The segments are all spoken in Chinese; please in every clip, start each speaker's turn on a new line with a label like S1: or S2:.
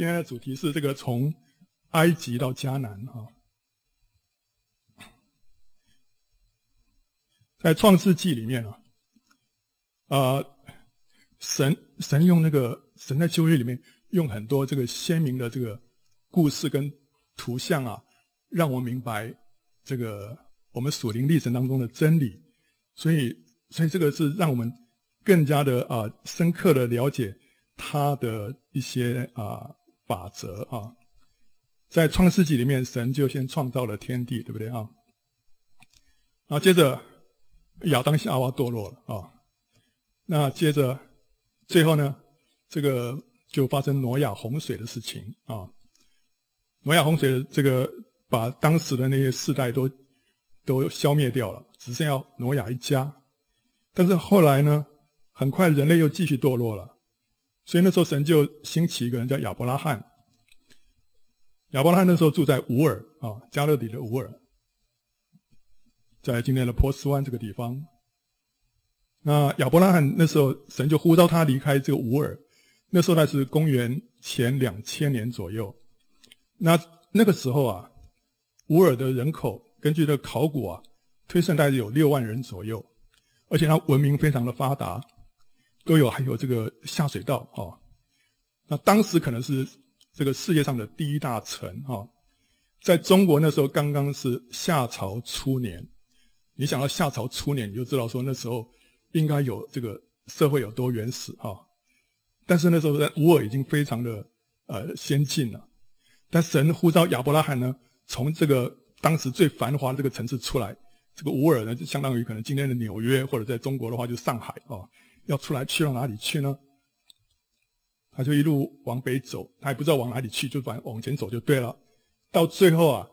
S1: 今天的主题是这个从埃及到迦南哈，在创世纪里面啊，啊，神神用那个神在旧约里面用很多这个鲜明的这个故事跟图像啊，让我明白这个我们属灵历程当中的真理，所以所以这个是让我们更加的啊深刻的了解他的一些啊。法则啊，在创世纪里面，神就先创造了天地，对不对啊？然后接着亚当夏娃堕落了啊，那接着最后呢，这个就发生挪亚洪水的事情啊。挪亚洪水的这个把当时的那些世代都都消灭掉了，只剩下挪亚一家。但是后来呢，很快人类又继续堕落了。所以那时候神就兴起一个人叫亚伯拉罕。亚伯拉罕那时候住在乌尔啊，加勒底的乌尔，在今天的波斯湾这个地方。那亚伯拉罕那时候神就呼召他离开这个乌尔。那时候他是公元前两千年左右。那那个时候啊，乌尔的人口根据这个考古啊推算大概有六万人左右，而且它文明非常的发达。都有，还有这个下水道哦。那当时可能是这个世界上的第一大城哈。在中国那时候刚刚是夏朝初年，你想到夏朝初年，你就知道说那时候应该有这个社会有多原始哈。但是那时候在乌尔已经非常的呃先进了。但神呼召亚伯拉罕呢，从这个当时最繁华的这个城市出来，这个乌尔呢就相当于可能今天的纽约，或者在中国的话就上海啊。要出来去到哪里去呢？他就一路往北走，他也不知道往哪里去，就往往前走就对了。到最后啊，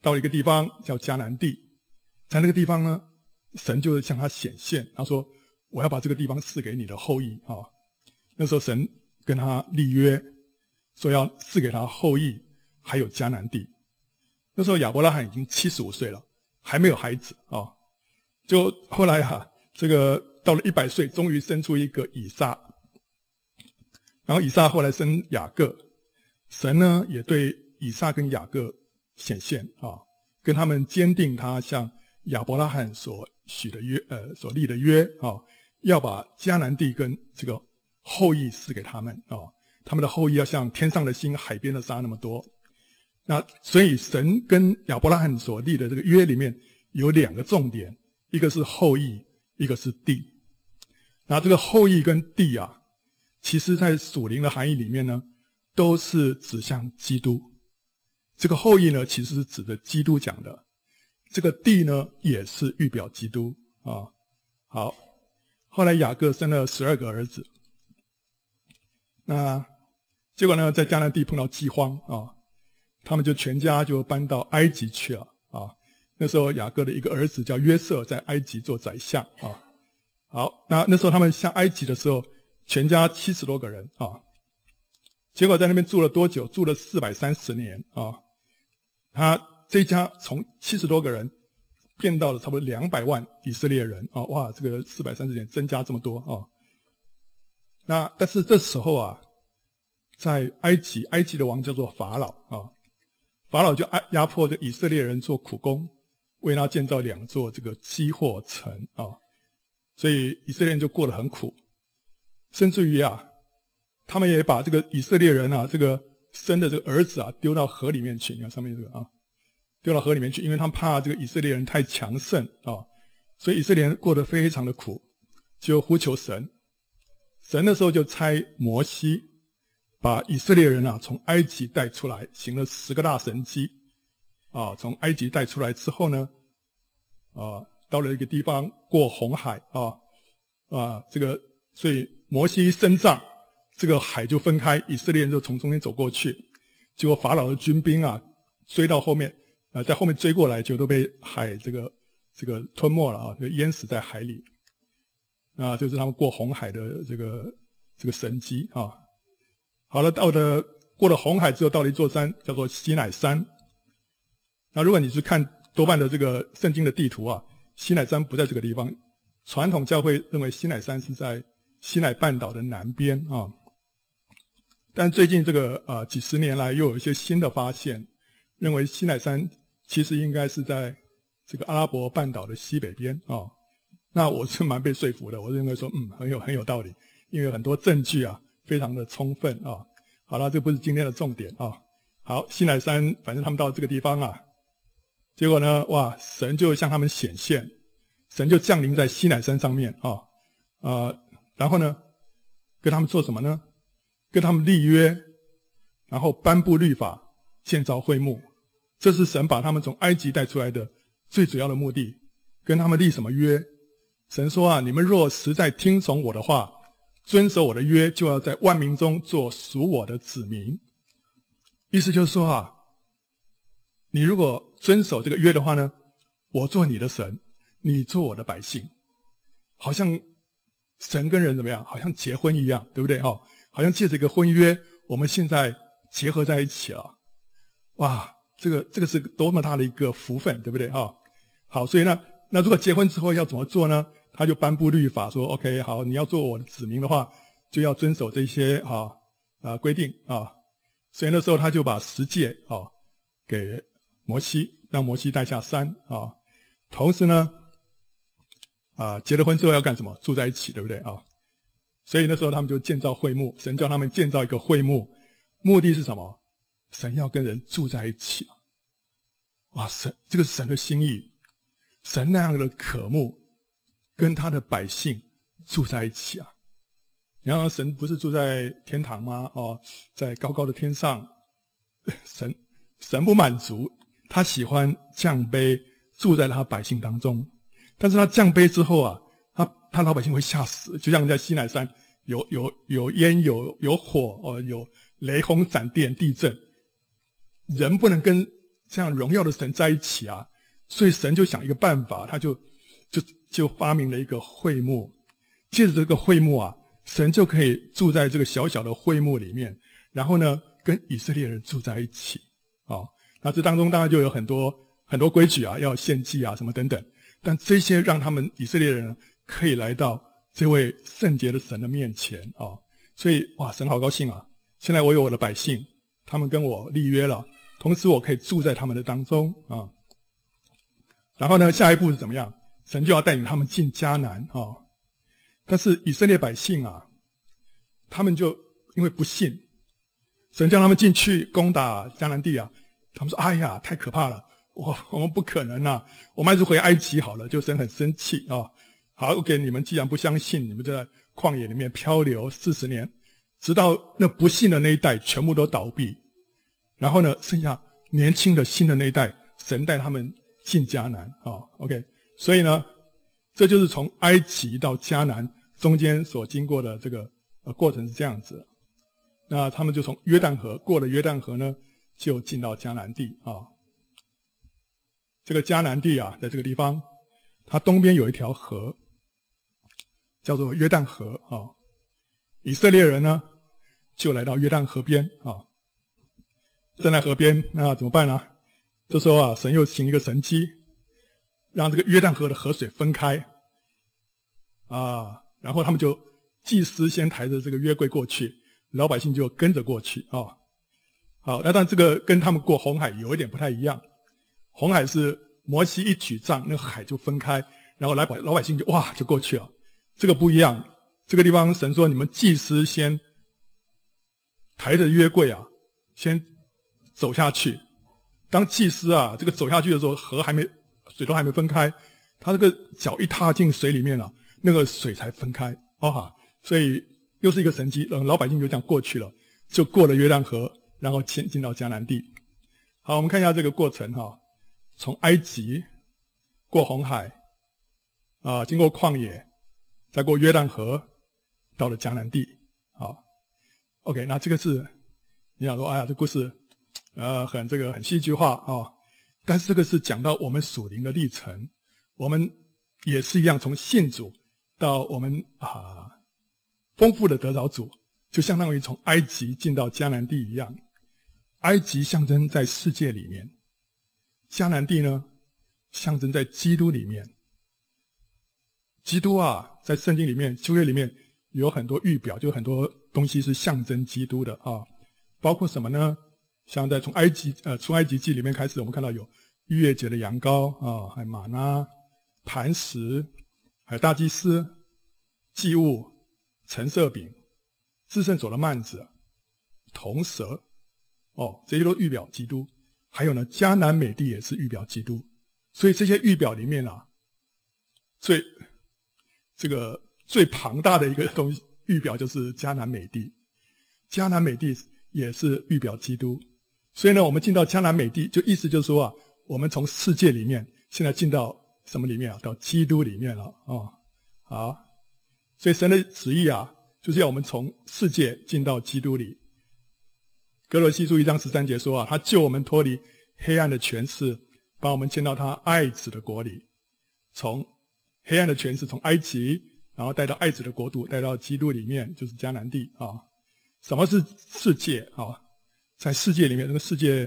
S1: 到一个地方叫迦南地，在那个地方呢，神就向他显现，他说：“我要把这个地方赐给你的后裔。”啊，那时候神跟他立约，说要赐给他后裔，还有迦南地。那时候亚伯拉罕已经七十五岁了，还没有孩子啊。就后来哈、啊，这个。到了一百岁，终于生出一个以撒，然后以撒后来生雅各，神呢也对以撒跟雅各显现啊，跟他们坚定他向亚伯拉罕所许的约，呃，所立的约啊，要把迦南地跟这个后裔赐给他们啊，他们的后裔要像天上的星、海边的沙那么多。那所以神跟亚伯拉罕所立的这个约里面有两个重点，一个是后裔，一个是地。那这个后裔跟地啊，其实在属灵的含义里面呢，都是指向基督。这个后裔呢，其实是指的基督讲的；这个地呢，也是预表基督啊。好，后来雅各生了十二个儿子，那结果呢，在迦南地碰到饥荒啊，他们就全家就搬到埃及去了啊。那时候雅各的一个儿子叫约瑟，在埃及做宰相啊。好，那那时候他们下埃及的时候，全家七十多个人啊，结果在那边住了多久？住了四百三十年啊。他这家从七十多个人变到了差不多两百万以色列人啊！哇，这个四百三十年增加这么多啊！那但是这时候啊，在埃及，埃及的王叫做法老啊，法老就压压迫着以色列人做苦工，为他建造两座这个积货城啊。所以以色列人就过得很苦，甚至于啊，他们也把这个以色列人啊，这个生的这个儿子啊，丢到河里面去。你看上面这个啊，丢到河里面去，因为他们怕这个以色列人太强盛啊，所以以色列人过得非常的苦，就呼求神。神的时候就差摩西，把以色列人啊从埃及带出来，行了十个大神迹啊，从埃及带出来之后呢，啊。到了一个地方，过红海啊啊，这个所以摩西伸杖，这个海就分开，以色列人就从中间走过去。结果法老的军兵啊追到后面啊，在后面追过来，就都被海这个这个吞没了啊，就淹死在海里。啊，就是他们过红海的这个这个神迹啊。好了，到了过了红海之后，到了一座山，叫做西乃山。那如果你去看多半的这个圣经的地图啊。西乃山不在这个地方，传统教会认为西乃山是在西乃半岛的南边啊。但最近这个呃几十年来，又有一些新的发现，认为西奈山其实应该是在这个阿拉伯半岛的西北边啊、那我是蛮被说服的，我认为说嗯很有很有道理，因为很多证据啊非常的充分啊、好了，这不是今天的重点啊、好，西奈山，反正他们到这个地方啊，结果呢，哇，神就向他们显现，神就降临在西奈山上面啊。啊、然后呢，跟他们做什么呢？跟他们立约，然后颁布律法，建造会幕，这是神把他们从埃及带出来的最主要的目的。跟他们立什么约？神说啊，你们若实在听从我的话，遵守我的约，就要在万民中做属我的子民。意思就是说啊，你如果遵守这个约的话呢，我做你的神，你做我的百姓，好像神跟人怎么样？好像结婚一样，对不对？哦。好像借着一个婚约，我们现在结合在一起了，哇，这个这个是多么大的一个福分，对不对哈？好，所以呢，那如果结婚之后要怎么做呢？他就颁布律法说，OK，好，你要做我的子民的话，就要遵守这些啊啊规定啊。所以那时候他就把十诫啊给摩西，让摩西带下山啊。同时呢，啊结了婚之后要干什么？住在一起，对不对啊？所以那时候他们就建造会幕，神叫他们建造一个会幕，目的是什么？神要跟人住在一起。哇，神这个是神的心意，神那样的渴慕，跟他的百姓住在一起啊。然后神不是住在天堂吗？哦，在高高的天上，神神不满足，他喜欢降卑住在他百姓当中，但是他降卑之后啊。他他老百姓会吓死，就像在西奈山有有有烟有有火哦，有雷轰闪电地震，人不能跟这样荣耀的神在一起啊，所以神就想一个办法，他就就就发明了一个会幕，借着这个会幕啊，神就可以住在这个小小的会幕里面，然后呢，跟以色列人住在一起啊。那这当中当然就有很多很多规矩啊，要献祭啊什么等等，但这些让他们以色列人。可以来到这位圣洁的神的面前啊，所以哇，神好高兴啊！现在我有我的百姓，他们跟我立约了，同时我可以住在他们的当中啊。然后呢，下一步是怎么样？神就要带领他们进迦南啊。但是以色列百姓啊，他们就因为不信，神叫他们进去攻打迦南地啊，他们说：“哎呀，太可怕了！我 我们不可能呐，我们还是回埃及好了。”就神很生气啊。好，OK，你们既然不相信，你们就在旷野里面漂流四十年，直到那不信的那一代全部都倒闭，然后呢，剩下年轻的新的那一代，神带他们进迦南啊。OK，所以呢，这就是从埃及到迦南中间所经过的这个呃过程是这样子。那他们就从约旦河过了约旦河呢，就进到迦南地啊。这个迦南地啊，在这个地方，它东边有一条河。叫做约旦河啊，以色列人呢就来到约旦河边啊，站在河边，那怎么办呢？这时候啊，神又行一个神迹，让这个约旦河的河水分开啊，然后他们就祭司先抬着这个约柜过去，老百姓就跟着过去啊。好，那但这个跟他们过红海有一点不太一样，红海是摩西一举杖，那个海就分开，然后来百老百姓就哇就过去了。这个不一样，这个地方神说：“你们祭司先抬着约柜啊，先走下去。当祭司啊，这个走下去的时候，河还没水都还没分开，他这个脚一踏进水里面了，那个水才分开哦哈。所以又是一个神迹，嗯，老百姓就这样过去了，就过了约旦河，然后前进到迦南地。好，我们看一下这个过程哈，从埃及过红海啊，经过旷野。再过约旦河，到了迦南地，好，OK，那这个是你想说，哎呀，这故事，呃，很这个很戏剧化啊、哦，但是这个是讲到我们属灵的历程，我们也是一样，从信主到我们啊丰富的得着主，就相当于从埃及进到迦南地一样，埃及象征在世界里面，迦南地呢，象征在基督里面。基督啊，在圣经里面、旧约里面有很多预表，就很多东西是象征基督的啊，包括什么呢？像在从埃及呃出埃及记里面开始，我们看到有逾越节的羊羔啊，还有玛纳、磐石，还有大祭司祭物、橙色饼、至圣所的幔子、铜蛇，哦，这些都预表基督。还有呢，迦南美地也是预表基督。所以这些预表里面啊，最这个最庞大的一个东西预表就是迦南美地。迦南美地也是预表基督。所以呢，我们进到迦南美地，就意思就是说啊，我们从世界里面现在进到什么里面啊？到基督里面了啊、哦。好，所以神的旨意啊，就是要我们从世界进到基督里。格罗西书一章十三节说啊，他救我们脱离黑暗的权势，把我们迁到他爱子的国里。从黑暗的权势，从埃及，然后带到爱子的国度，带到基督里面，就是迦南地啊。什么是世界啊？在世界里面，这个世界，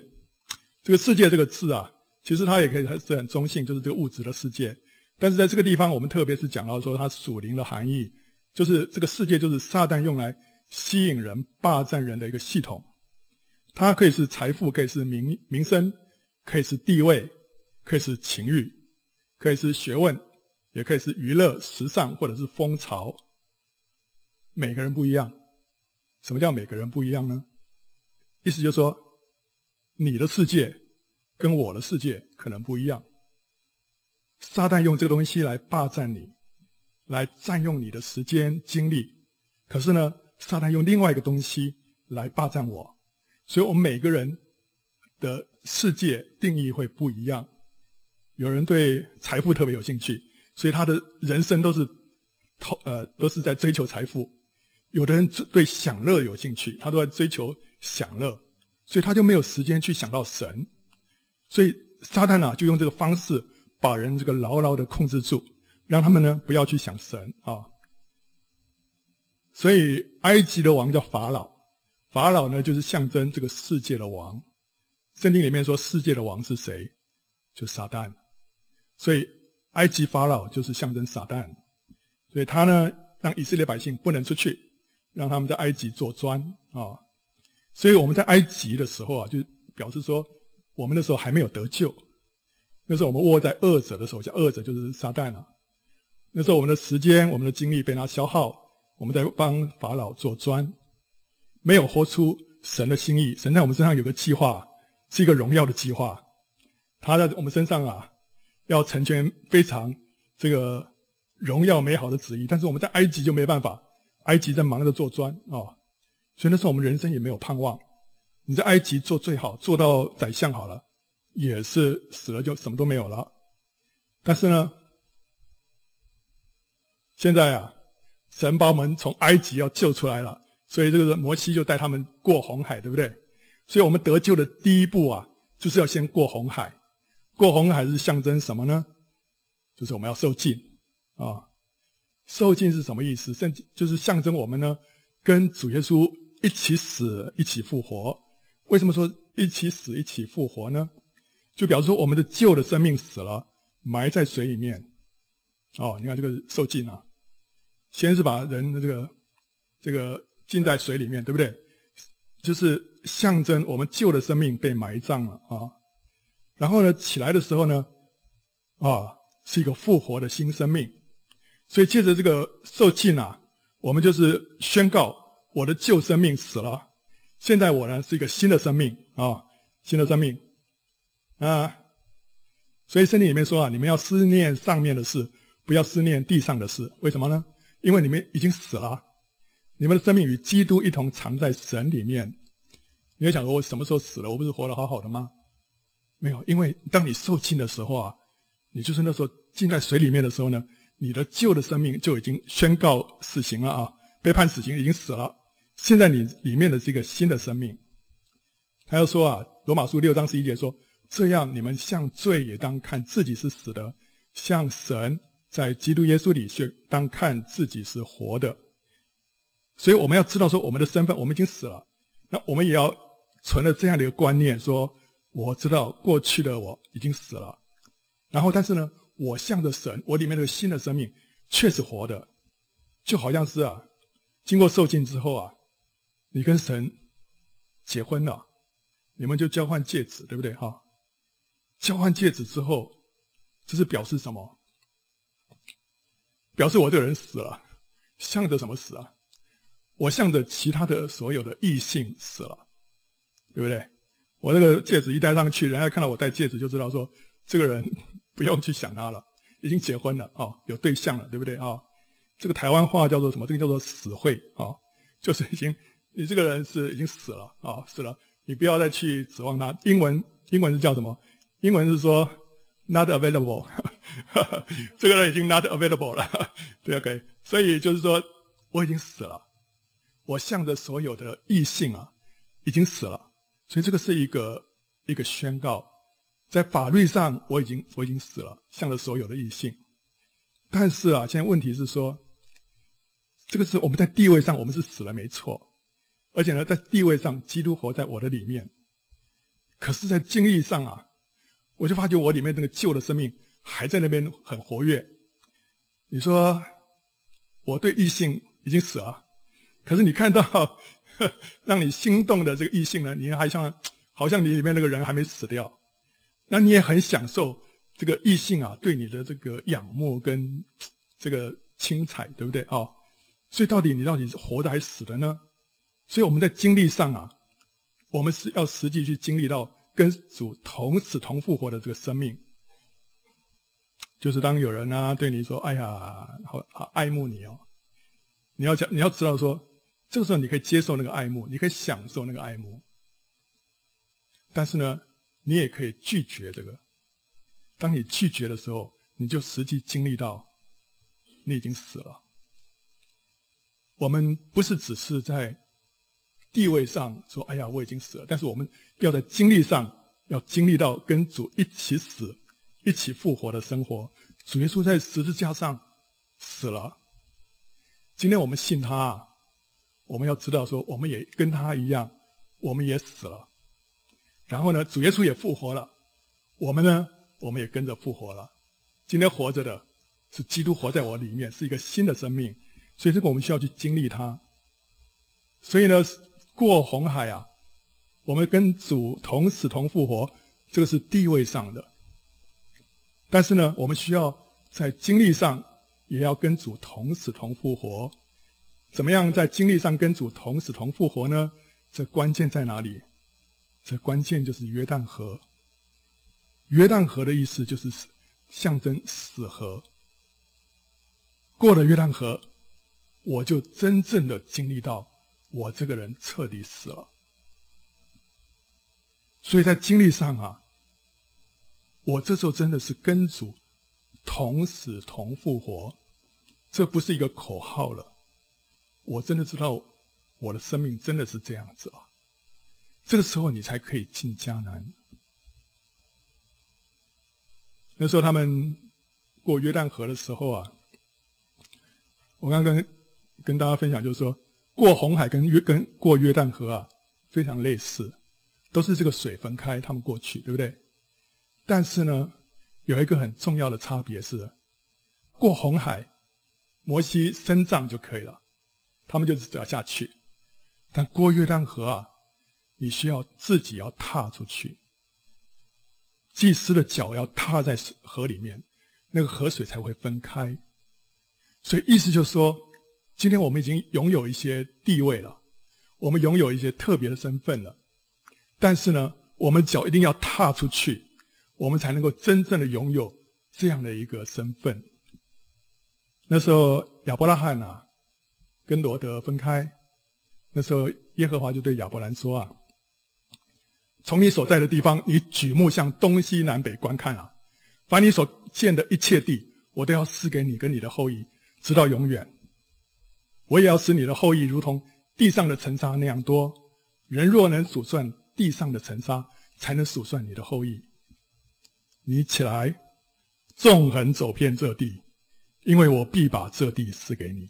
S1: 这个世界这个字啊，其实它也可以是很中性，就是这个物质的世界。但是在这个地方，我们特别是讲到说它属灵的含义，就是这个世界就是撒旦用来吸引人、霸占人的一个系统。它可以是财富，可以是名名声，可以是地位，可以是情欲，可以是学问，也可以是娱乐、时尚或者是风潮。每个人不一样。什么叫每个人不一样呢？意思就是说，你的世界跟我的世界可能不一样。撒旦用这个东西来霸占你，来占用你的时间精力。可是呢，撒旦用另外一个东西来霸占我。所以我们每个人的世界定义会不一样。有人对财富特别有兴趣，所以他的人生都是投呃都是在追求财富。有的人对享乐有兴趣，他都在追求。享乐，所以他就没有时间去想到神，所以撒旦啊就用这个方式把人这个牢牢的控制住，让他们呢不要去想神啊。所以埃及的王叫法老，法老呢就是象征这个世界的王。圣经里面说世界的王是谁？就撒旦。所以埃及法老就是象征撒旦，所以他呢让以色列百姓不能出去，让他们在埃及做砖啊。所以我们在埃及的时候啊，就表示说，我们那时候还没有得救。那时候我们握在恶者的手下，恶者就是撒旦啊。那时候我们的时间、我们的精力被他消耗，我们在帮法老做砖，没有活出神的心意。神在我们身上有个计划，是一个荣耀的计划。他在我们身上啊，要成全非常这个荣耀美好的旨意。但是我们在埃及就没办法，埃及在忙着做砖啊。所以那时候我们人生也没有盼望。你在埃及做最好，做到宰相好了，也是死了就什么都没有了。但是呢，现在啊，神把我们从埃及要救出来了，所以这个摩西就带他们过红海，对不对？所以我们得救的第一步啊，就是要先过红海。过红海是象征什么呢？就是我们要受尽啊。受尽是什么意思？甚至就是象征我们呢，跟主耶稣。一起死，一起复活。为什么说一起死，一起复活呢？就表示说，我们的旧的生命死了，埋在水里面。哦，你看这个受尽啊，先是把人的这个这个浸在水里面，对不对？就是象征我们旧的生命被埋葬了啊。然后呢，起来的时候呢，啊，是一个复活的新生命。所以借着这个受浸啊，我们就是宣告。我的旧生命死了，现在我呢是一个新的生命啊，新的生命啊，所以圣经里面说啊，你们要思念上面的事，不要思念地上的事。为什么呢？因为你们已经死了，你们的生命与基督一同藏在神里面。你会想说，我什么时候死了？我不是活得好好的吗？没有，因为当你受浸的时候啊，你就是那时候浸在水里面的时候呢，你的旧的生命就已经宣告死刑了啊，被判死刑，已经死了。现在你里面的这个新的生命，他又说啊，罗马书六章十一节说，这样你们向罪也当看自己是死的，向神在基督耶稣里却当看自己是活的。所以我们要知道说我们的身份，我们已经死了，那我们也要存了这样的一个观念，说我知道过去的我已经死了，然后但是呢，我向着神，我里面的新的生命却是活的，就好像是啊，经过受尽之后啊。你跟神结婚了，你们就交换戒指，对不对？哈，交换戒指之后，这是表示什么？表示我这个人死了，向着什么死啊？我向着其他的所有的异性死了，对不对？我这个戒指一戴上去，人家看到我戴戒指，就知道说这个人不用去想他了，已经结婚了啊，有对象了，对不对啊？这个台湾话叫做什么？这个叫做死会啊，就是已经你这个人是已经死了啊，死了，你不要再去指望他。英文英文是叫什么？英文是说 not available，这个人已经 not available 了，对，OK。所以就是说我已经死了，我向着所有的异性啊，已经死了。所以这个是一个一个宣告，在法律上我已经我已经死了，向着所有的异性。但是啊，现在问题是说，这个是我们在地位上我们是死了没错，而且呢，在地位上基督活在我的里面。可是，在经历上啊，我就发觉我里面那个旧的生命还在那边很活跃。你说我对异性已经死了，可是你看到。让你心动的这个异性呢，你还像好像你里面那个人还没死掉，那你也很享受这个异性啊对你的这个仰慕跟这个青睐，对不对啊？所以到底你到底是活的还是死的呢？所以我们在经历上啊，我们是要实际去经历到跟主同死同复活的这个生命，就是当有人啊对你说：“哎呀，好好爱慕你哦。”你要讲，你要知道说。这个时候你可以接受那个爱慕，你可以享受那个爱慕，但是呢，你也可以拒绝这个。当你拒绝的时候，你就实际经历到你已经死了。我们不是只是在地位上说“哎呀，我已经死了”，但是我们要在经历上要经历到跟主一起死、一起复活的生活。主耶稣在十字架上死了，今天我们信他。我们要知道，说我们也跟他一样，我们也死了。然后呢，主耶稣也复活了，我们呢，我们也跟着复活了。今天活着的是基督活在我里面，是一个新的生命。所以这个我们需要去经历它。所以呢，过红海啊，我们跟主同死同复活，这个是地位上的。但是呢，我们需要在经历上也要跟主同死同复活。怎么样在经历上跟主同死同复活呢？这关键在哪里？这关键就是约旦河。约旦河的意思就是象征死河。过了约旦河，我就真正的经历到我这个人彻底死了。所以在经历上啊，我这时候真的是跟主同死同复活，这不是一个口号了。我真的知道，我的生命真的是这样子啊！这个时候你才可以进迦南。那时候他们过约旦河的时候啊，我刚跟，跟大家分享，就是说过红海跟约跟过约旦河啊非常类似，都是这个水分开，他们过去，对不对？但是呢，有一个很重要的差别是，过红海，摩西伸杖就可以了。他们就是要下去，但过约旦河啊，你需要自己要踏出去，祭司的脚要踏在河里面，那个河水才会分开。所以意思就是说，今天我们已经拥有一些地位了，我们拥有一些特别的身份了，但是呢，我们脚一定要踏出去，我们才能够真正的拥有这样的一个身份。那时候亚伯拉罕啊。跟罗德分开，那时候耶和华就对亚伯兰说：“啊，从你所在的地方，你举目向东西南北观看啊，凡你所见的一切地，我都要赐给你跟你的后裔，直到永远。我也要使你的后裔如同地上的尘沙那样多。人若能数算地上的尘沙，才能数算你的后裔。你起来，纵横走遍这地，因为我必把这地赐给你。”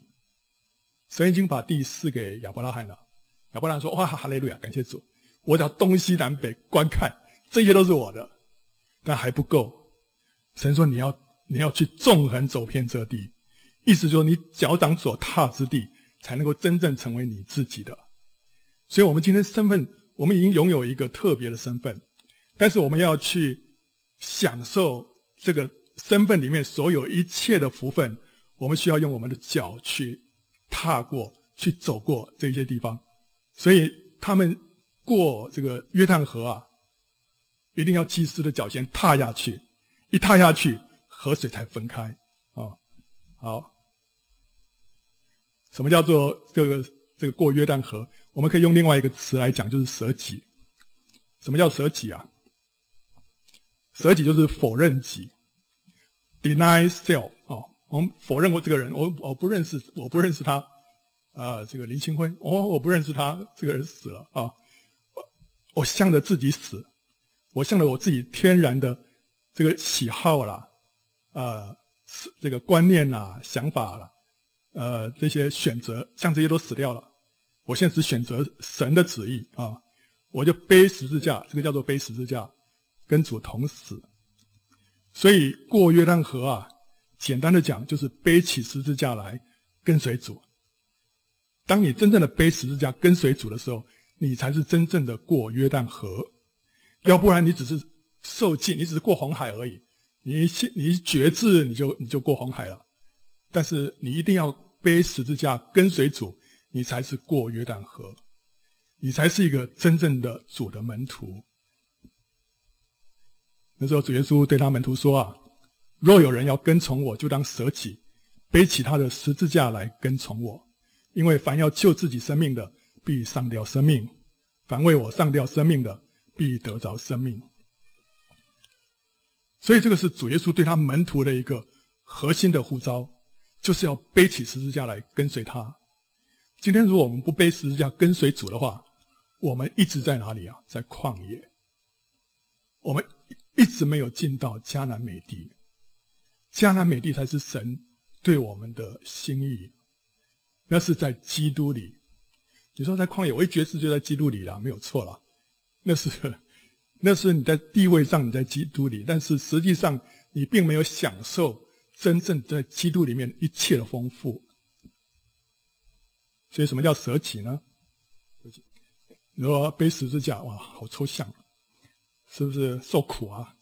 S1: 神已经把地赐给亚伯拉罕了。亚伯拉罕说：“哇，哈利路亚，感谢主！我只要东西南北观看，这些都是我的。但还不够。神说：你要你要去纵横走遍这地，意思说你脚掌所踏之地，才能够真正成为你自己的。所以我们今天身份，我们已经拥有一个特别的身份，但是我们要去享受这个身份里面所有一切的福分，我们需要用我们的脚去踏过去走过这些地方。所以他们过这个约旦河啊，一定要祭司的脚先踏下去，一踏下去，河水才分开啊。好，什么叫做这个这个过约旦河？我们可以用另外一个词来讲，就是舍己。什么叫舍己啊？舍己就是否认己，deny self。我们否认过这个人，我我不认识，我不认识他啊、这个林清辉，我我不认识他，这个人死了啊。我向着自己死，我向着我自己天然的这个喜好啦，呃，这个观念啦、想法啦，呃，这些选择，像这些都死掉了。我现在只选择神的旨意啊，我就背十字架，这个叫做背十字架，跟主同死。所以过约旦河啊。简单的讲，就是背起十字架来跟随主。当你真正的背十字架跟随主的时候，你才是真正的过约旦河。要不然，你只是受浸，你只是过红海而已。你一你一决志，你就你就过红海了。但是你一定要背十字架跟随主，你才是过约旦河，你才是一个真正的主的门徒。那时候主耶稣对他门徒说啊。若有人要跟从我，就当舍己，背起他的十字架来跟从我。因为凡要救自己生命的，必丧掉生命；凡为我丧掉生命的，必得着生命。所以，这个是主耶稣对他门徒的一个核心的呼召，就是要背起十字架来跟随他。今天，如果我们不背十字架跟随主的话，我们一直在哪里啊？在旷野。我们一直没有进到迦南美地。迦南美地才是神对我们的心意，那是在基督里。你说在旷野，我一决志就在基督里了，没有错了。那是，那是你在地位上你在基督里，但是实际上你并没有享受真正在基督里面一切的丰富。所以，什么叫舍己呢？你说背十字架，哇，好抽象，是不是受苦啊？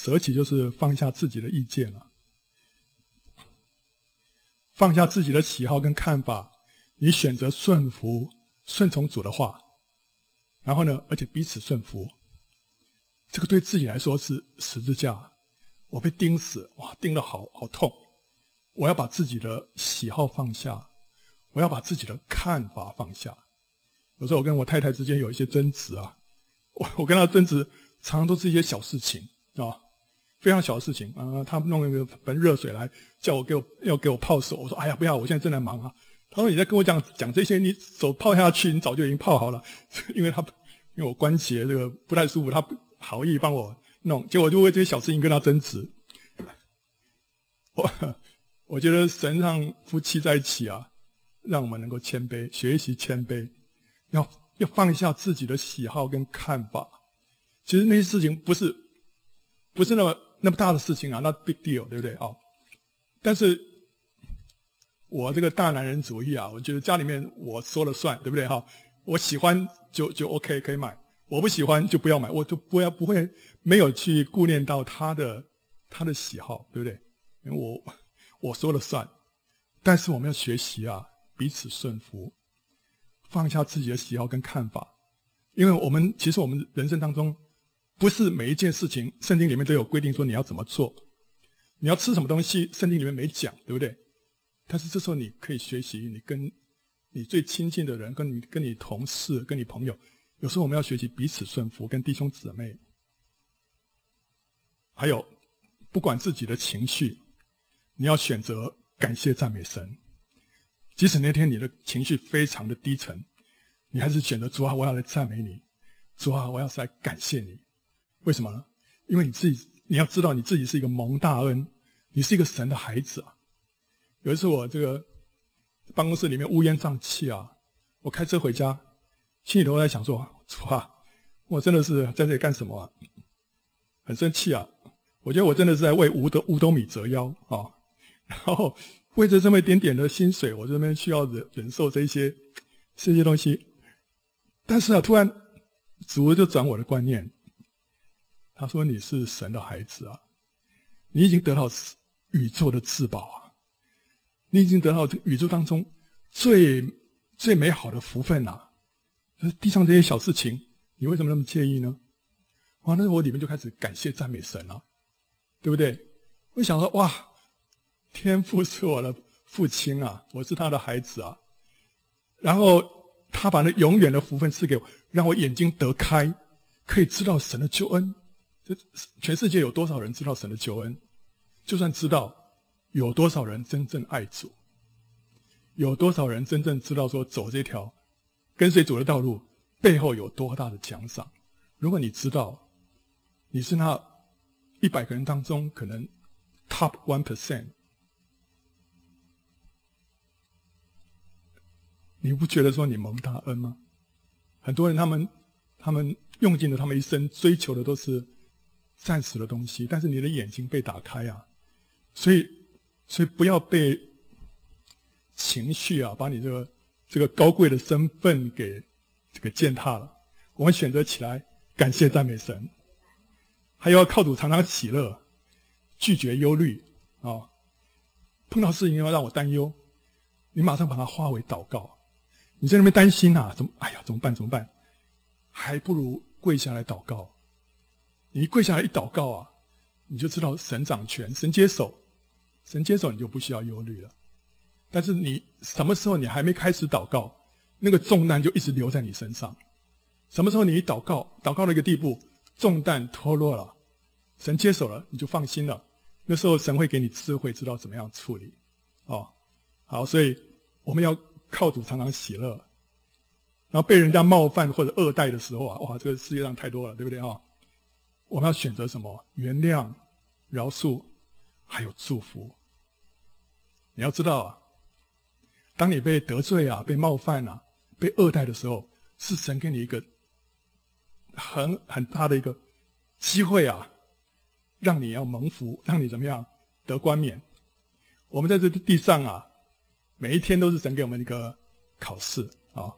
S1: 舍己就是放下自己的意见了，放下自己的喜好跟看法，你选择顺服、顺从主的话，然后呢，而且彼此顺服，这个对自己来说是十字架。我被钉死，哇，钉得好好痛。我要把自己的喜好放下，我要把自己的看法放下。有时候我跟我太太之间有一些争执啊，我我跟她争执，常常都是一些小事情啊。非常小的事情啊、他弄一个盆热水来叫我给我要给我泡手，我说哎呀不要，我现在正在忙啊。他说你在跟我讲讲这些，你手泡下去，你早就已经泡好了。因为他因为我关节这个不太舒服，他好意帮我弄，结果就为这些小事情跟他争执。我我觉得神让夫妻在一起啊，让我们能够谦卑，学习谦卑，要要放下自己的喜好跟看法。其实那些事情不是不是那么。那么大的事情啊，那 big deal，对不对啊？但是，我这个大男人主义啊，我觉得家里面我说了算，对不对哈？我喜欢就就 OK 可以买，我不喜欢就不要买，我就不要不会没有去顾念到他的他的喜好，对不对？因为我我说了算，但是我们要学习啊，彼此顺服，放下自己的喜好跟看法，因为我们其实我们人生当中。不是每一件事情，圣经里面都有规定说你要怎么做，你要吃什么东西，圣经里面没讲，对不对？但是这时候你可以学习，你跟你最亲近的人，跟你跟你同事，跟你朋友，有时候我们要学习彼此顺服，跟弟兄姊妹，还有不管自己的情绪，你要选择感谢赞美神，即使那天你的情绪非常的低沉，你还是选择主啊，我要来赞美你，主啊，我要是来感谢你。为什么呢？因为你自己，你要知道你自己是一个蒙大恩，你是一个神的孩子啊。有一次我这个办公室里面乌烟瘴气啊，我开车回家，心里头在想说：主啊，我真的是在这里干什么啊？很生气啊！我觉得我真的是在为五斗五斗米折腰啊。然后为着这么一点点的薪水，我这边需要忍忍受这些这些东西。但是啊，突然主就转我的观念，他说：“你是神的孩子啊，你已经得到宇宙的至宝啊，你已经得到这宇宙当中最最美好的福分啊。就是地上这些小事情，你为什么那么介意呢？”哇，那我里面就开始感谢赞美神了，对不对？我想说，哇，天父是我的父亲啊，我是他的孩子啊，然后他把那永远的福分赐给我，让我眼睛得开，可以知道神的救恩。这全世界有多少人知道神的救恩？就算知道，有多少人真正爱主？有多少人真正知道说走这条跟随主的道路背后有多大的奖赏？如果你知道，你是那一百个人当中可能 top one percent，你不觉得说你蒙大恩吗？很多人他们他们用尽了他们一生追求的都是暂时的东西，但是你的眼睛被打开啊，所以所以不要被情绪啊把你这个这个高贵的身份给这个践踏了。我们选择起来感谢赞美神。还要靠主常常喜乐，拒绝忧虑啊、碰到事情要让我担忧，你马上把它化为祷告。你在那边担心啊？怎么？哎呀，怎么办？怎么办？还不如跪下来祷告。你跪下来一祷告啊，你就知道神掌权，神接手，神接手，你就不需要忧虑了。但是你什么时候你还没开始祷告，那个重担就一直留在你身上。什么时候你一祷告，祷告到一个地步？重担脱落了，神接手了，你就放心了。那时候神会给你智慧，知道怎么样处理。哦，好，所以我们要靠主常常喜乐。然后被人家冒犯或者恶待的时候啊，哇，这个世界上太多了，对不对啊、我们要选择什么？原谅、饶恕，还有祝福。你要知道啊，当你被得罪啊、被冒犯啊、被恶待的时候，是神给你一个。很很大的一个机会啊，让你要蒙福，让你怎么样得冠冕。我们在这地上啊，每一天都是神给我们一个考试啊、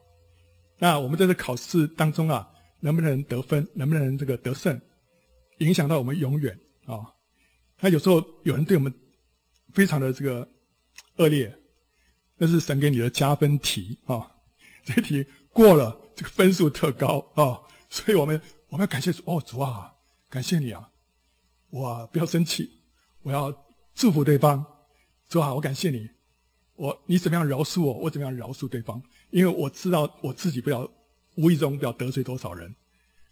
S1: 那我们在这考试当中啊，能不能得分，能不能这个得胜，影响到我们永远啊、哦。那有时候有人对我们非常的这个恶劣，那是神给你的加分题啊、这题过了，这个分数特高啊。所以我们我们要感谢主哦，主啊，感谢你啊！我不要生气，我要祝福对方。主啊，我感谢你，我你怎么样饶恕我，我怎么样饶恕对方，因为我知道我自己不要无意中不要得罪多少人。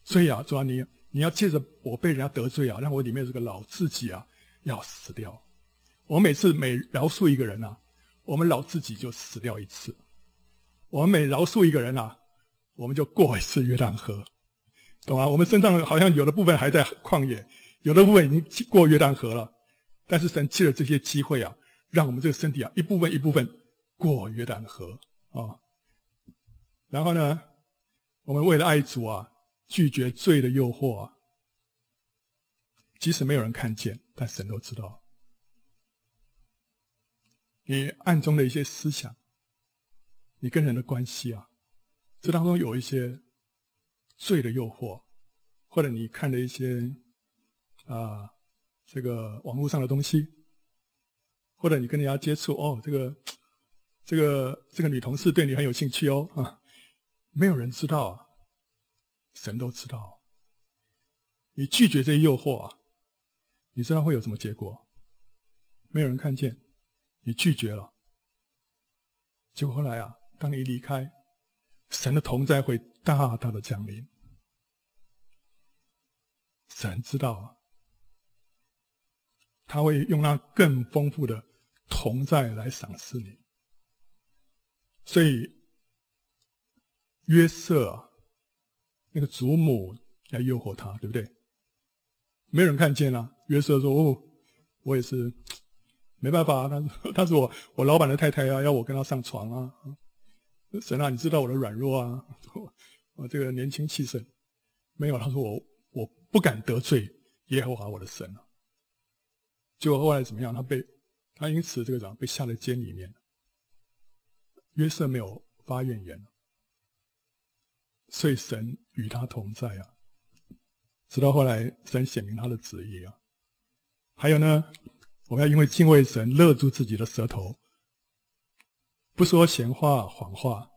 S1: 所以啊，主啊，你你要借着我被人家得罪啊，让我里面这个老自己啊要死掉。我每次每饶恕一个人啊，我们老自己就死掉一次。我们每饶恕一个人啊，我们就过一次约旦河。懂吗？我们身上好像有的部分还在旷野，有的部分已经过约旦河了。但是神借了这些机会啊，让我们这个身体啊一部分一部分过约旦河啊。然后呢，我们为了爱主啊，拒绝罪的诱惑啊。即使没有人看见，但神都知道。你暗中的一些思想，你跟人的关系啊，这当中有一些。罪的诱惑，或者你看的一些啊，这个网络上的东西，或者你跟人家接触哦，这个这个这个女同事对你很有兴趣哦啊，没有人知道啊，神都知道。你拒绝这些诱惑啊，你知道会有什么结果？没有人看见，你拒绝了，结果后来啊，当你离开。神的同在会大大的降临，神知道啊，他会用那更丰富的同在来赏赐你。所以约瑟啊，那个祖母来诱惑他，对不对？没有人看见啊。约瑟说：“哦，我也是没办法啊，他他是我我老板的太太啊，要我跟他上床啊。”神啊，你知道我的软弱啊，我这个年轻气盛，没有。他说我我不敢得罪耶和华我的神啊。结果后来怎么样？他被他因此这个长被下在监里面。约瑟没有发怨言，所以神与他同在啊。直到后来神显明他的旨意啊。还有呢，我们要因为敬畏神，勒住自己的舌头，不说闲话、谎话、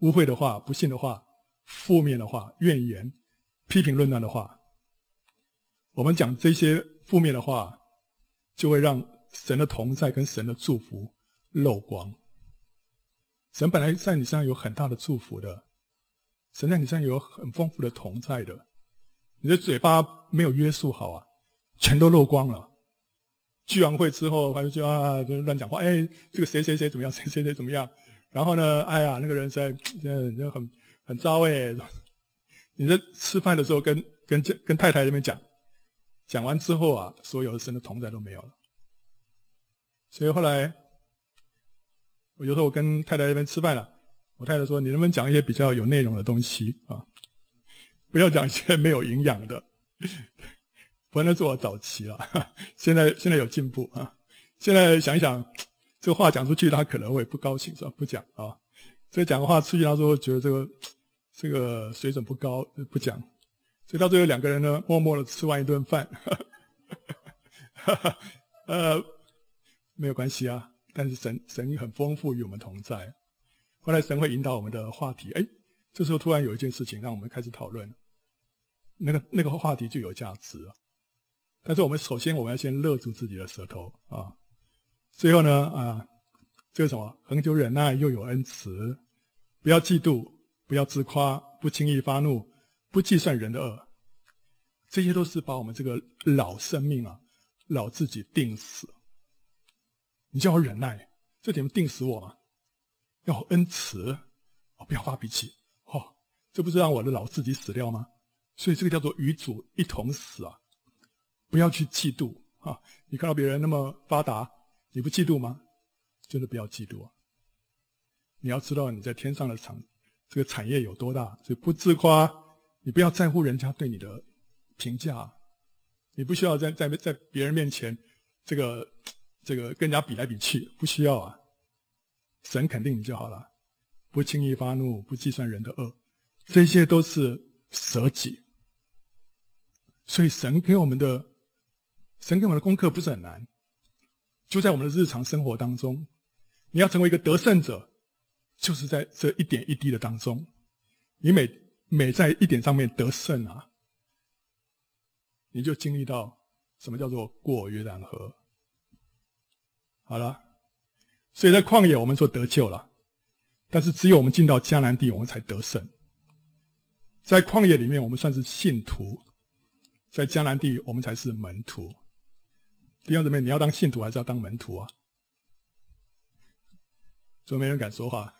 S1: 污秽的话、不信的话、负面的话、怨言、批评论断的话。我们讲这些负面的话，就会让神的同在跟神的祝福漏光。神本来在你身上有很大的祝福的，神在你身上有很丰富的同在的，你的嘴巴没有约束好啊，全都漏光了。聚完会之后，他就啊就乱讲话，哎，这个谁谁谁怎么样，谁谁谁怎么样，然后呢，哎呀，那个人在在很很糟哎。你在吃饭的时候跟跟跟太太那边讲，讲完之后啊，所有的神的同在都没有了。所以后来。我有时候我跟太太那边吃饭了，我太太说：“你能不能讲一些比较有内容的东西啊？不要讲一些没有营养的。”不然那是我早期了，现在现在有进步啊。现在想一想，这个话讲出去，他可能会不高兴，是吧？不讲啊。所以讲个话出去，他说觉得这个这个水准不高，不讲。所以到最后两个人呢，默默的吃完一顿饭，呃，没有关系啊。但是神神很丰富，与我们同在。后来神会引导我们的话题，哎，这时候突然有一件事情让我们开始讨论，那个那个话题就有价值了。但是我们首先我们要先勒住自己的舌头啊。最后呢啊，这个什么，恒久忍耐，又有恩慈，不要嫉妒，不要自夸，不轻易发怒，不计算人的恶，这些都是把我们这个老生命啊，老自己定死。你叫我忍耐，这点定死我吗？要恩慈，哦，不要发脾气，哦，这不是让我的老自己死掉吗？所以这个叫做与主一同死啊！不要去嫉妒啊！你看到别人那么发达，你不嫉妒吗？真的不要嫉妒啊！你要知道你在天上的产这个产业有多大，所以不自夸，你不要在乎人家对你的评价，你不需要在在在别人面前这个。这个跟人家比来比去不需要啊，神肯定你就好了，不轻易发怒，不计算人的恶，这些都是舍己。所以神给我们的，神给我们的功课不是很难，就在我们的日常生活当中，你要成为一个得胜者，就是在这一点一滴的当中，你每每在一点上面得胜啊，你就经历到什么叫做过约旦河。好了，所以在旷野我们说得救了，但是只有我们进到迦南地，我们才得胜。在旷野里面，我们算是信徒；在迦南地，我们才是门徒。弟兄姊妹，你要当信徒还是要当门徒啊？怎么没人敢说话？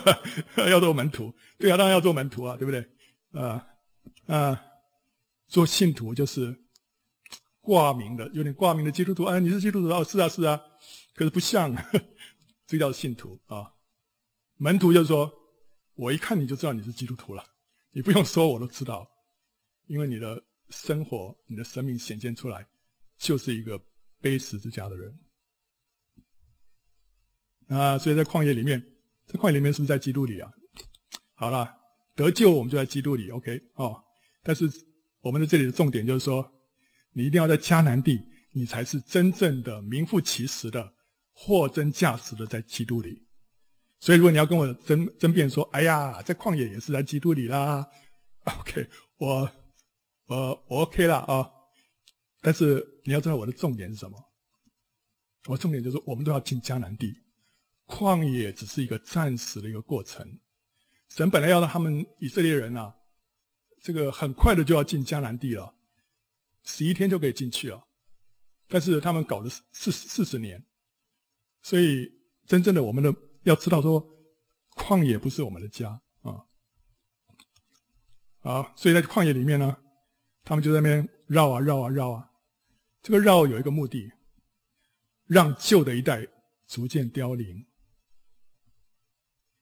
S1: 要做门徒，对啊，当然要做门徒啊，对不对？啊啊，做信徒就是。挂名的，有点挂名的基督徒，哎，你是基督徒哦，是啊，是啊，可是不像，这叫信徒啊。门徒就是说，我一看你就知道你是基督徒了，你不用说我都知道，因为你的生活、你的生命显现出来，就是一个背十字架的人啊。所以在旷野里面，在旷野里面是不是在基督里啊？好了，得救我们就在基督里，OK 哦。但是我们的这里的重点就是说。你一定要在迦南地，你才是真正的名副其实的货真价实的在基督里。所以，如果你要跟我争争辩说：“哎呀，在旷野也是在基督里啦。”OK，我我我 OK 了啊。但是你要知道我的重点是什么？我重点就是我们都要进迦南地，旷野只是一个暂时的一个过程。神本来要让他们以色列人啊，这个很快的就要进迦南地了。十一天就可以进去了，但是他们搞了四四十年，所以真正的我们的要知道说，旷野不是我们的家啊。啊，所以在旷野里面呢，他们就在那边绕啊绕啊绕啊，这个绕有一个目的，让旧的一代逐渐凋零。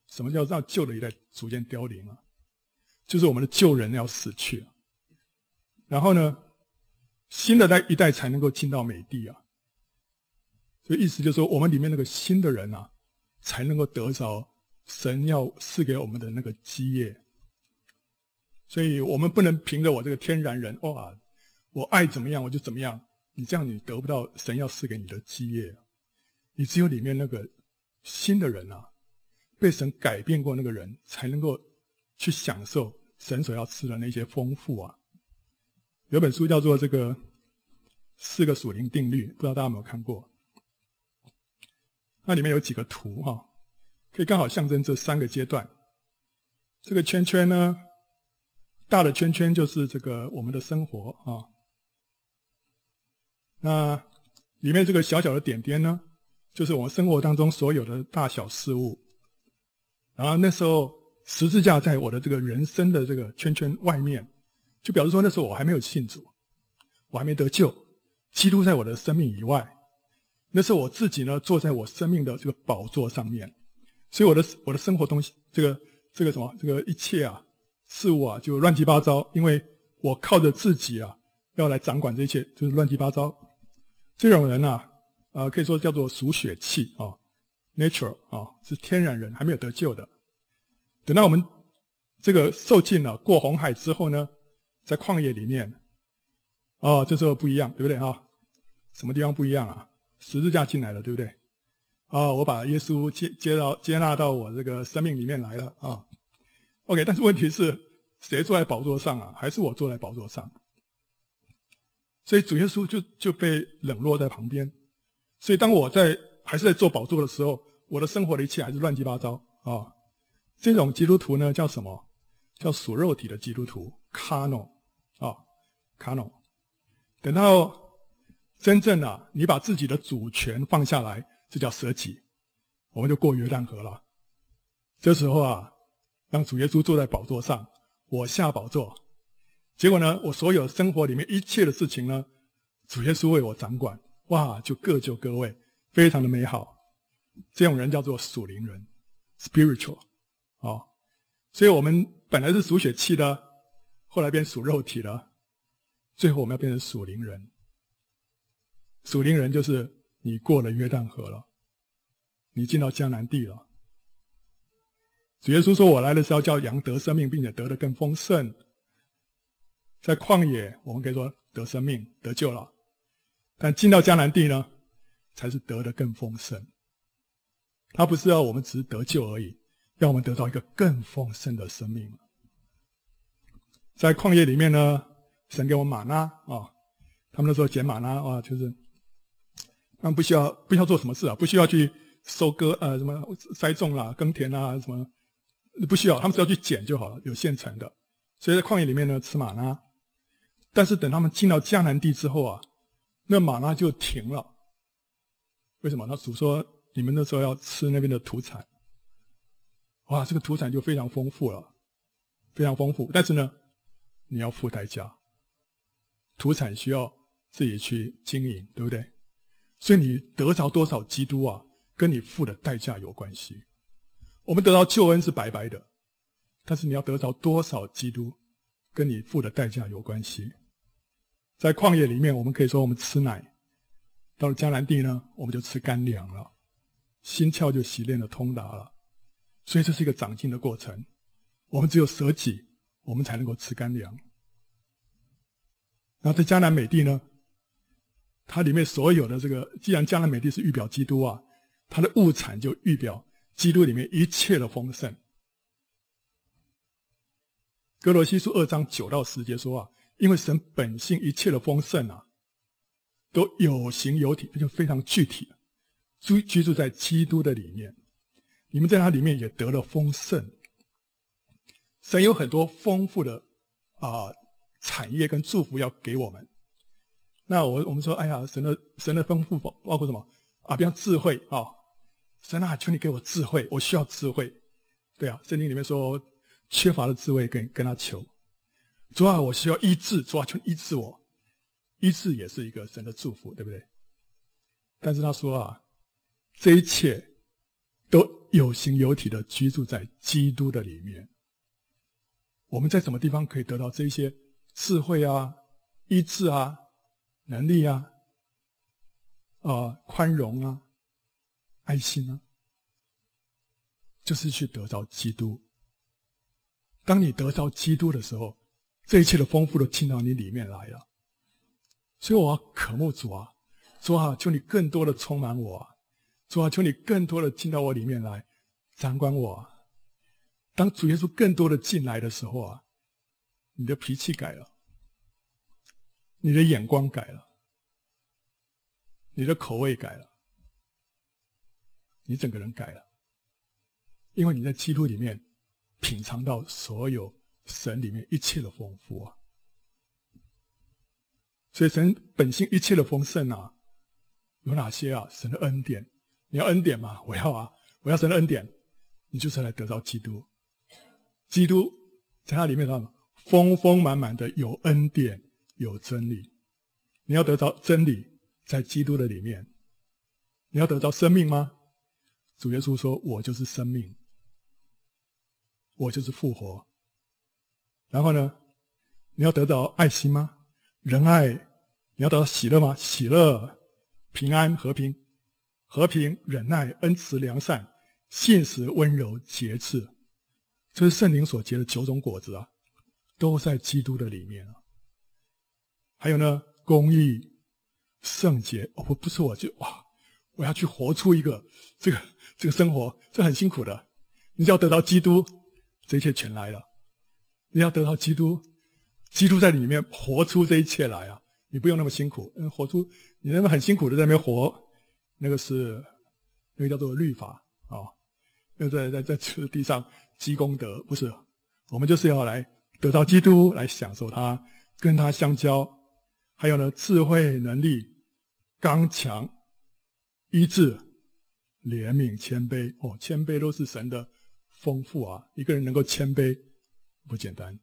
S1: 什么叫让旧的一代逐渐凋零啊？就是我们的旧人要死去，然后呢，新的那一代才能够进到美地啊，所以意思就是说，我们里面那个新的人啊，才能够得着神要赐给我们的那个基业。所以我们不能凭着我这个天然人，哇，我爱怎么样我就怎么样。你这样你得不到神要赐给你的基业，你只有里面那个新的人啊，被神改变过那个人，才能够去享受神所要赐的那些丰富啊。有本书叫做《这个四个属灵定律》，不知道大家有没有看过？那里面有几个图哈，可以刚好象征这三个阶段。这个圈圈呢，大的圈圈就是这个我们的生活啊。那里面这个小小的点点呢，就是我们生活当中所有的大小事物。然后那时候十字架在我的这个人生的这个圈圈外面，就表示说那时候我还没有信主，我还没得救。基督在我的生命以外，那是我自己呢坐在我生命的这个宝座上面，所以我的我的生活东西，这个这个什么这个一切啊事物啊就乱七八糟，因为我靠着自己啊要来掌管这一切，就是乱七八糟。这种人啊，呃，可以说叫做属血气啊，natural 啊，是天然人，还没有得救的。等到我们这个受尽了过红海之后呢，在旷野里面，哦，这时候不一样，对不对啊？什么地方不一样啊？十字架进来了，对不对？哦，我把耶稣接接到接纳到我这个生命里面来了啊。OK，但是问题是，谁坐在宝座上啊？还是我坐在宝座上？所以主耶稣就就被冷落在旁边，所以当我在还是在做宝座的时候，我的生活的一切还是乱七八糟啊。这种基督徒呢，叫什么？叫属肉体的基督徒 cano 啊，cano，。等到真正啊，你把自己的主权放下来，这叫舍己，我们就过约旦河了。这时候啊，让主耶稣坐在宝座上，我下宝座。结果呢，我所有生活里面一切的事情呢，主耶稣为我掌管，哇，就各就各位，非常的美好。这种人叫做属灵人，spiritual，啊，所以我们本来是属血气的，后来变属肉体了，最后我们要变成属灵人。属灵人就是你过了约旦河了，你进到迦南地了。主耶稣说：“我来的时候叫羊得生命，并且得的更丰盛。”在旷野，我们可以说得生命、得救了；但进到迦南地呢，才是得的更丰盛。他不是要我们只是得救而已，要我们得到一个更丰盛的生命。在旷野里面呢，神给我们吗哪啊，他们那时候捡吗哪啊，就是他们不需要不需要做什么事啊，不需要去收割呃什么栽种啦、耕田啊什么，不需要，他们只要去捡就好了，有现成的。所以在旷野里面呢，吃马拉。但是等他们进到迦南地之后啊，那马拉就停了。为什么？他主说：“你们那时候要吃那边的土产。”哇，这个土产就非常丰富了，非常丰富。但是呢，你要付代价。土产需要自己去经营，对不对？所以你得着多少基督啊，跟你付的代价有关系。我们得到救恩是白白的，但是你要得着多少基督，跟你付的代价有关系。在旷野里面，我们可以说我们吃奶；到了迦南地呢，我们就吃干粮了，心窍就洗练的通达了。所以这是一个长进的过程。我们只有舍己，我们才能够吃干粮。然后在迦南美地呢，它里面所有的这个，既然迦南美地是预表基督啊，它的物产就预表基督里面一切的丰盛。格罗西书二章九到十节说啊。因为神本性一切的丰盛啊，都有形有体，就非常具体，居居住在基督的里面。你们在他里面也得了丰盛。神有很多丰富的啊产业跟祝福要给我们。那我我们说，哎呀，神的神的丰富包包括什么啊？比方智慧啊，神啊，求你给我智慧，我需要智慧。对啊，圣经里面说，缺乏的智慧跟跟他求。主啊，我需要医治，主啊，求医治我。医治也是一个神的祝福，对不对？但是他说啊，这一切都有形有体的居住在基督的里面。我们在什么地方可以得到这些智慧啊、医治啊、能力啊、啊、宽容啊、爱心啊？就是去得到基督。当你得到基督的时候，这一切的丰富都进到你里面来了。所以我要渴慕主啊，主啊，求你更多的充满我啊，主啊，求你更多的进到我里面来，掌管我。当主耶稣更多的进来的时候啊，你的脾气改了，你的眼光改了，你的口味改了，你整个人改了，因为你在基督里面品尝到所有神里面一切的丰富啊。所以神本性一切的丰盛啊，有哪些啊？神的恩典，你要恩典吗？我要啊，我要神的恩典。你就是来得到基督，基督在他里面，什丰丰满满的有恩典，有真理。你要得到真理，在基督的里面。你要得到生命吗？主耶稣说：“我就是生命，我就是复活。”然后呢？你要得到爱心吗？仁爱，你要得到喜乐吗？喜乐、平安、和平、和平、忍耐、恩慈、良善、信实、温柔、节制，这是圣灵所结的九种果子啊，都在基督的里面啊。还有呢，公义、圣洁。哦，不，不是我就哇，我要去活出一个这个这个生活，这很辛苦的。你只要得到基督，这一切全来了。你要得到基督。基督在里面活出这一切来啊！你不用那么辛苦，嗯，活出你那么很辛苦的在那边活，那个是那个叫做律法啊，又在在在地上积功德，不是？我们就是要来得到基督，来享受他，跟他相交。还有呢，智慧、能力、刚强、医治、怜悯、谦卑。哦，谦卑都是神的丰富啊！一个人能够谦卑，不简单。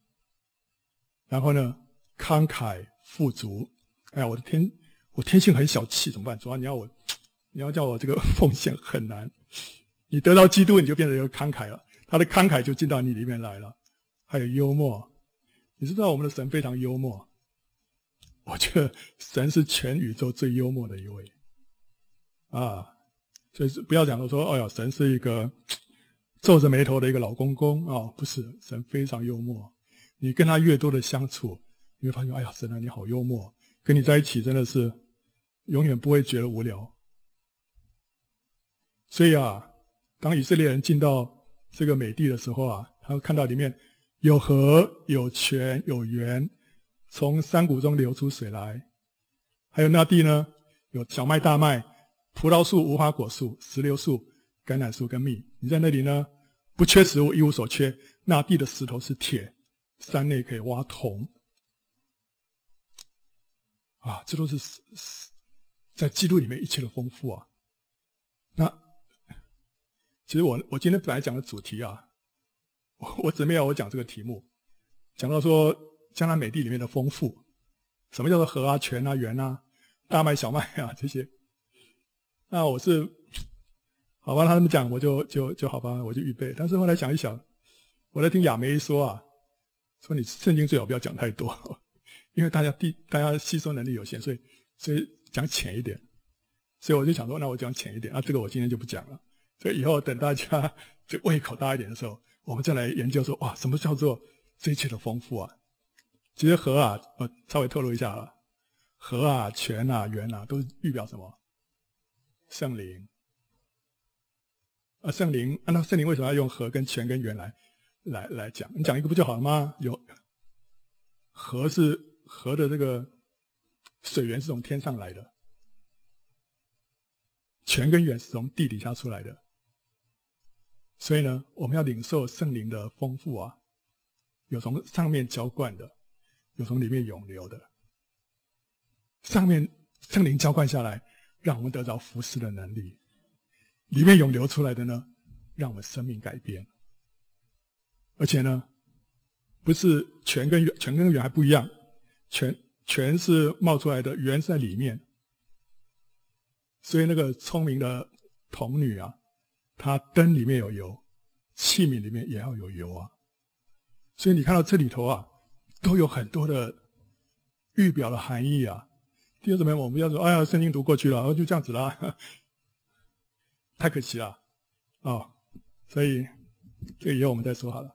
S1: 然后呢，慷慨富足，哎呀，我的天，我天性很小气，怎么办？主要你要我，你要叫我这个 奉献很难。你得到基督，你就变得有慷慨了，他的慷慨就进到你里面来了。还有幽默，你知道我们的神非常幽默，我觉得神是全宇宙最幽默的一位啊。所以是不要讲到说，哎呀，神是一个皱着眉头的一个老公公啊，不是，神非常幽默。你跟他越多的相处，你会发现，哎呀，神啊，你好幽默，跟你在一起真的是永远不会觉得无聊。所以啊，当以色列人进到这个美地的时候啊，他会看到里面有河、有泉、有源，从山谷中流出水来。还有那地呢，有小麦、大麦、葡萄树、无花果树、石榴树、橄榄树跟蜜。你在那里呢，不缺食物，一无所缺。那地的石头是铁。山内可以挖铜，啊，这都是在基督里面一切的丰富啊。那其实我我今天本来讲的主题啊，我我准备要我讲这个题目，讲到说江南美地里面的丰富，什么叫做河啊、泉啊、源啊、大麦、小麦啊 这些。那我是好吧，他们讲我就就就好吧，我就预备。但是后来想一想，我在听亚梅说啊。说你圣经最好不要讲太多，因为大家第大家吸收能力有限，所以所以讲浅一点。所以我就想说，那我讲浅一点，那这个我今天就不讲了。所以以后等大家 就胃口大一点的时候，我们再来研究说，哇，什么叫做这一切的丰富啊？其实河啊，我稍微透露一下啊，河啊、泉啊、源啊，都是预表什么？圣灵。啊，圣灵，啊那圣灵为什么要用河跟泉跟源来？来来讲，你讲一个不就好了吗？有河是河的这个水源是从天上来的，泉跟源是从地底下出来的，所以呢，我们要领受圣灵的丰富啊，有从上面浇灌的，有从里面涌流的。上面圣灵浇灌下来，让我们得到服侍的能力；里面涌流出来的呢，让我们生命改变。而且呢，不是泉跟源，泉跟源还不一样，泉泉是冒出来的，源是在里面。所以那个聪明的童女啊，她灯里面有油，器皿里面也要有油啊。所以你看到这里头啊，都有很多的预表的含义啊。第二，怎么样？我们要说，哎呀，圣经读过去了，然后就这样子啦，太可惜了啊、所以这以后我们再说好了。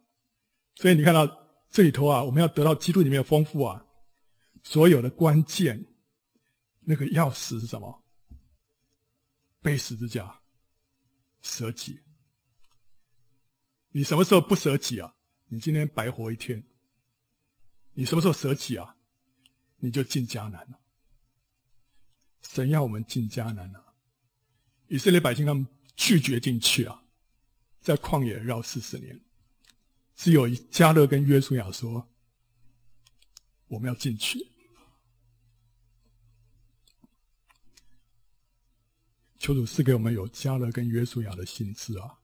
S1: 所以你看到这里头啊，我们要得到基督里面的丰富啊，所有的关键，那个钥匙是什么？背十字架，舍己。你什么时候不舍己啊？你今天白活一天。你什么时候舍己啊？你就进迦南了。神要我们进迦南了，以色列百姓他们拒绝进去啊，在旷野绕四十年，只有迦勒跟约书亚说：“我们要进去。”求主赐给我们有迦勒跟约书亚的心志啊！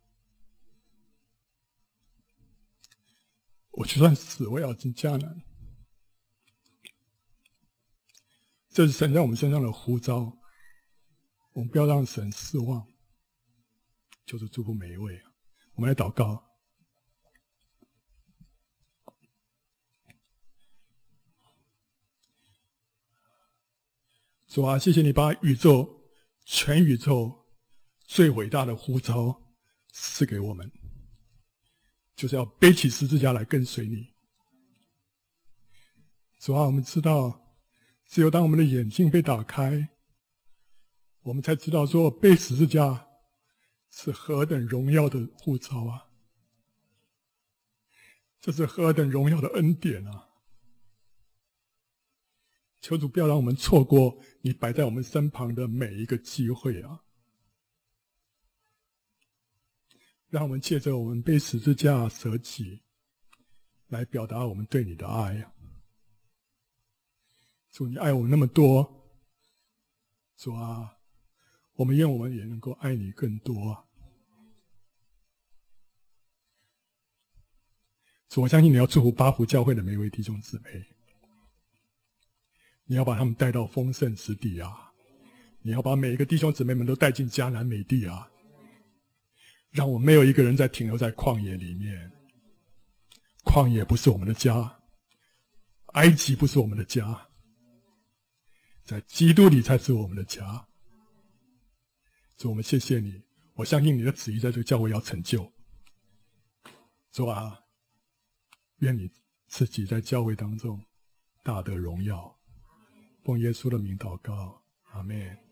S1: 我就算死，我也要进迦南。这是神在我们身上的呼召，我们不要让神失望。就是祝福每一位，我们来祷告。主啊，谢谢你把宇宙、全宇宙最伟大的呼召赐给我们，就是要背起十字架来跟随你。主啊，我们知道。只有当我们的眼睛被打开，我们才知道说背十字架是何等荣耀的护照啊！这是何等荣耀的恩典啊！求主不要让我们错过你摆在我们身旁的每一个机会啊！让我们借着我们背十字架舍己，来表达我们对你的爱啊！主，你爱我们那么多，主啊，我们愿我们也能够爱你更多啊！主，我相信你要祝福巴福教会的每一位弟兄姊妹，你要把他们带到丰盛之地啊！你要把每一个弟兄姊妹们都带进迦南美地啊！让我没有一个人再停留在旷野里面，旷野不是我们的家，埃及不是我们的家。在基督里才是我们的家。主，我们谢谢你，我相信你的旨意在这个教会要成就。主啊，愿你自己在教会当中大得荣耀。奉耶稣的名祷告，阿门。